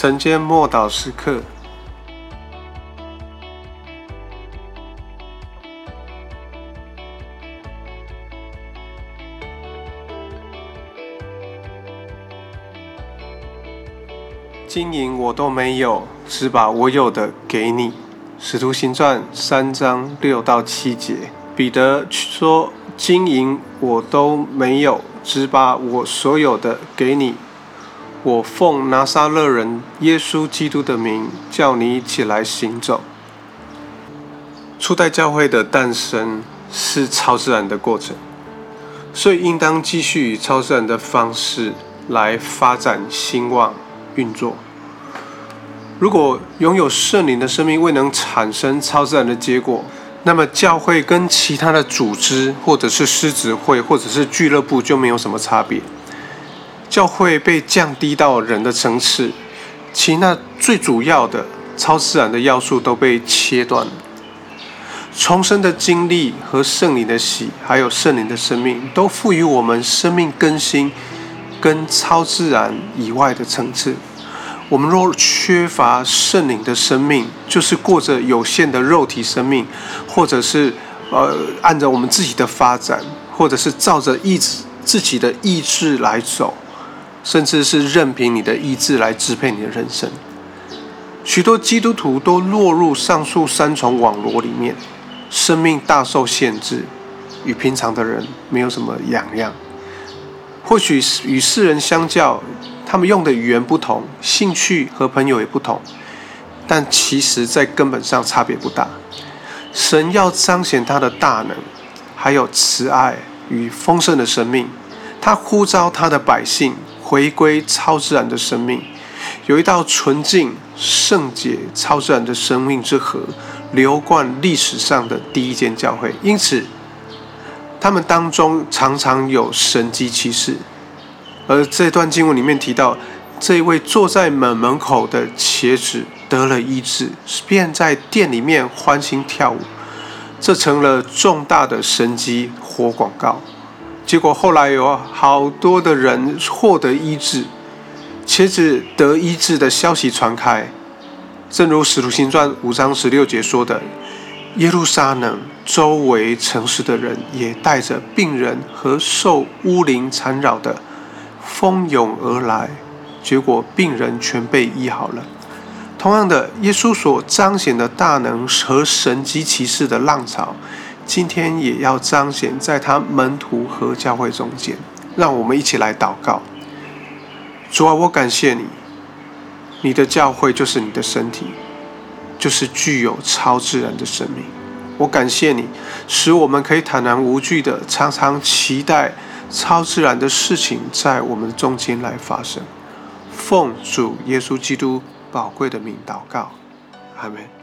晨间默祷时刻。金银我都没有，只把我有的给你。使徒行传三章六到七节，彼得说：“金银我都没有，只把我所有的给你。我奉拿撒勒人耶稣基督的名，叫你起来行走。”初代教会的诞生是超自然的过程，所以应当继续以超自然的方式来发展兴旺。运作。如果拥有圣灵的生命未能产生超自然的结果，那么教会跟其他的组织，或者是狮子会，或者是俱乐部就没有什么差别。教会被降低到人的层次，其那最主要的超自然的要素都被切断了。重生的经历和圣灵的喜，还有圣灵的生命，都赋予我们生命更新跟超自然以外的层次。我们若缺乏圣灵的生命，就是过着有限的肉体生命，或者是呃按照我们自己的发展，或者是照着意志自己的意志来走，甚至是任凭你的意志来支配你的人生。许多基督徒都落入上述三重网络里面，生命大受限制，与平常的人没有什么两样。或许与世人相较。他们用的语言不同，兴趣和朋友也不同，但其实在根本上差别不大。神要彰显他的大能，还有慈爱与丰盛的生命，他呼召他的百姓回归超自然的生命，有一道纯净、圣洁、超自然的生命之河流贯历史上的第一间教会，因此他们当中常常有神迹奇事。而这段经文里面提到，这位坐在门门口的茄子得了医治，便在店里面欢欣跳舞，这成了重大的神机活广告。结果后来有好多的人获得医治，茄子得医治的消息传开，正如使徒行传五章十六节说的，耶路撒冷周围城市的人也带着病人和受巫灵缠绕的。蜂拥而来，结果病人全被医好了。同样的，耶稣所彰显的大能和神迹奇事的浪潮，今天也要彰显在他门徒和教会中间。让我们一起来祷告：主啊，我感谢你，你的教会就是你的身体，就是具有超自然的生命。我感谢你，使我们可以坦然无惧的，常常期待。超自然的事情在我们中间来发生，奉主耶稣基督宝贵的名祷告，阿门。